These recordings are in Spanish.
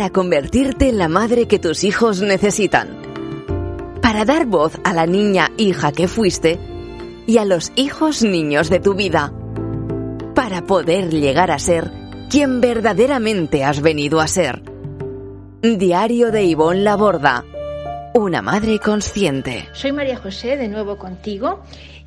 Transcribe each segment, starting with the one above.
para convertirte en la madre que tus hijos necesitan. Para dar voz a la niña hija que fuiste y a los hijos niños de tu vida. Para poder llegar a ser quien verdaderamente has venido a ser. Diario de Ivonne Laborda. Una madre consciente. Soy María José, de nuevo contigo,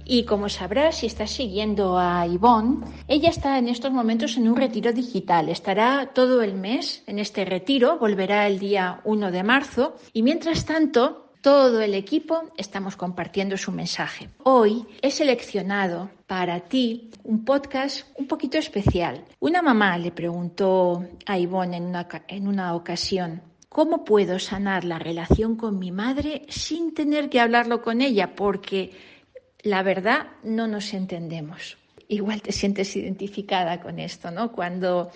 y como sabrás, si estás siguiendo a Ivonne, ella está en estos momentos en un retiro digital. Estará todo el mes en este retiro, volverá el día 1 de marzo y mientras tanto, todo el equipo estamos compartiendo su mensaje. Hoy he seleccionado para ti un podcast un poquito especial. Una mamá le preguntó a Ivonne en una, en una ocasión, ¿cómo puedo sanar la relación con mi madre sin tener que hablarlo con ella? Porque la verdad no nos entendemos. Igual te sientes identificada con esto, ¿no? Cuando,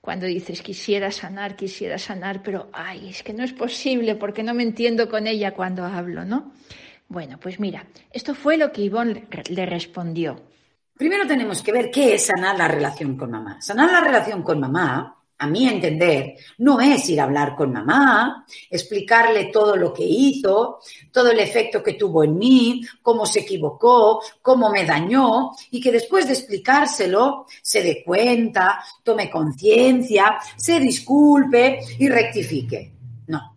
cuando dices quisiera sanar, quisiera sanar, pero ay, es que no es posible porque no me entiendo con ella cuando hablo, ¿no? Bueno, pues mira, esto fue lo que Ivonne le respondió. Primero tenemos que ver qué es sanar la relación con mamá. Sanar la relación con mamá a mi entender, no es ir a hablar con mamá, explicarle todo lo que hizo, todo el efecto que tuvo en mí, cómo se equivocó, cómo me dañó, y que después de explicárselo se dé cuenta, tome conciencia, se disculpe y rectifique. No,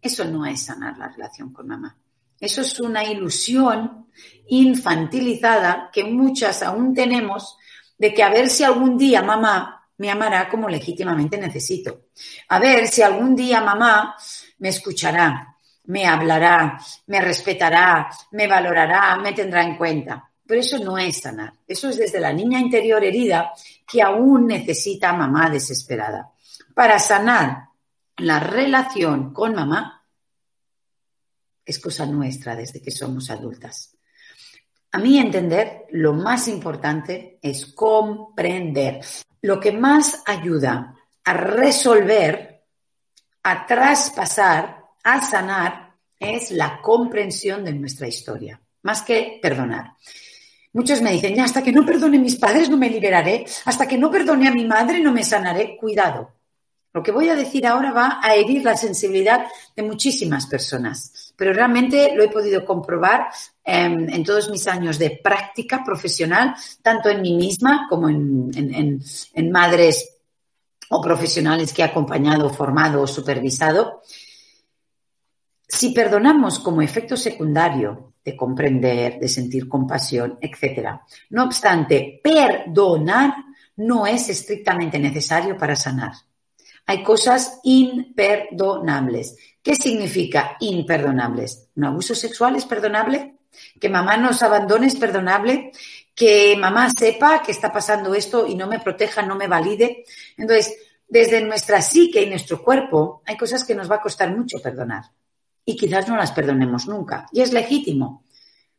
eso no es sanar la relación con mamá. Eso es una ilusión infantilizada que muchas aún tenemos de que a ver si algún día mamá me amará como legítimamente necesito. A ver si algún día mamá me escuchará, me hablará, me respetará, me valorará, me tendrá en cuenta. Pero eso no es sanar. Eso es desde la niña interior herida que aún necesita mamá desesperada. Para sanar la relación con mamá es cosa nuestra desde que somos adultas. A mi entender, lo más importante es comprender lo que más ayuda a resolver, a traspasar, a sanar, es la comprensión de nuestra historia, más que perdonar. Muchos me dicen, hasta que no perdone a mis padres no me liberaré, hasta que no perdone a mi madre no me sanaré. Cuidado. Lo que voy a decir ahora va a herir la sensibilidad de muchísimas personas, pero realmente lo he podido comprobar en, todos mis años de práctica profesional, tanto en mí misma como en, madres o profesionales que he acompañado, formado o supervisado. Si perdonamos como efecto secundario de comprender, de sentir compasión, etc. No obstante, perdonar no es estrictamente necesario para sanar. Hay cosas imperdonables. ¿Qué significa imperdonables? ¿Un abuso sexual es perdonable? Que mamá nos abandone es perdonable, que mamá sepa que está pasando esto y no me proteja, no me valide. Entonces, desde nuestra psique y nuestro cuerpo hay cosas que nos va a costar mucho perdonar y quizás no las perdonemos nunca. Y es legítimo,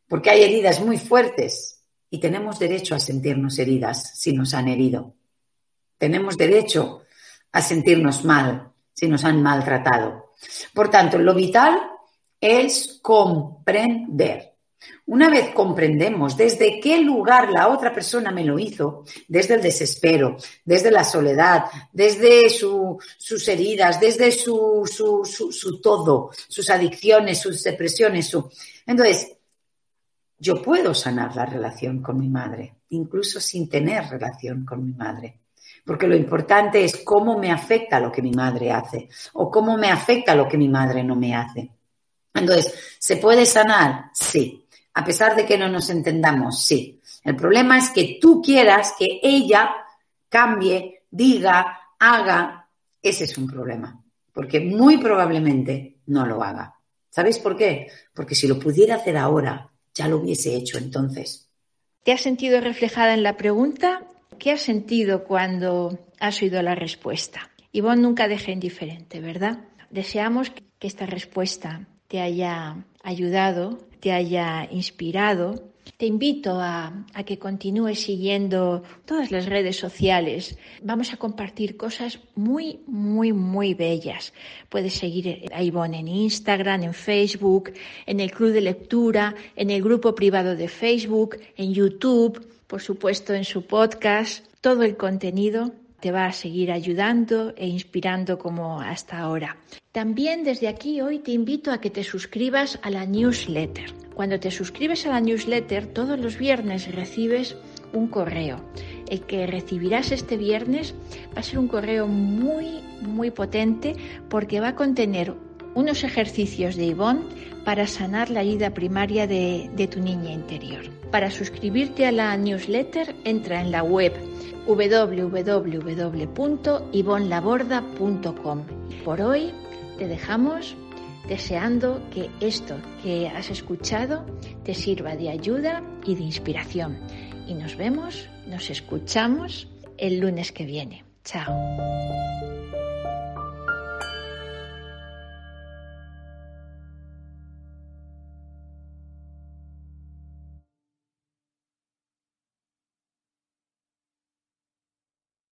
porque hay heridas muy fuertes y tenemos derecho a sentirnos heridas si nos han herido. Tenemos derecho a sentirnos mal si nos han maltratado. Por tanto, lo vital es comprender. Una vez comprendemos desde qué lugar la otra persona me lo hizo, desde el desespero, desde la soledad, desde sus heridas, desde su, su, todo, sus adicciones, sus depresiones, su... Entonces, yo puedo sanar la relación con mi madre, incluso sin tener relación con mi madre. Porque lo importante es cómo me afecta lo que mi madre hace o cómo me afecta lo que mi madre no me hace. Entonces, ¿se puede sanar? Sí. A pesar de que no nos entendamos, sí. El problema es que tú quieras que ella cambie, diga, haga. Ese es un problema. Porque muy probablemente no lo haga. ¿Sabéis por qué? Porque si lo pudiera hacer ahora, ya lo hubiese hecho entonces. ¿Te has sentido reflejada en la pregunta? ¿Qué has sentido cuando has oído la respuesta? Ivonne nunca deja indiferente, ¿verdad? Deseamos que esta respuesta te haya ayudado, te haya inspirado. Te invito a, que continúes siguiendo todas las redes sociales. Vamos a compartir cosas muy, muy, muy bellas. Puedes seguir a Ivonne en Instagram, en Facebook, en el Club de Lectura, en el grupo privado de Facebook, en YouTube, por supuesto en su podcast. Todo el contenido te va a seguir ayudando e inspirando como hasta ahora. También desde aquí hoy te invito a que te suscribas a la newsletter. Cuando te suscribes a la newsletter, todos los viernes recibes un correo. El que recibirás este viernes va a ser un correo muy, muy potente porque va a contener unos ejercicios de Ivonne para sanar la herida primaria de, de tu niña interior. Para suscribirte a la newsletter, entra en la web www.ivonlaborda.com. Por hoy te dejamos deseando que esto que has escuchado te sirva de ayuda y de inspiración. Y nos vemos, nos escuchamos el lunes que viene. Chao.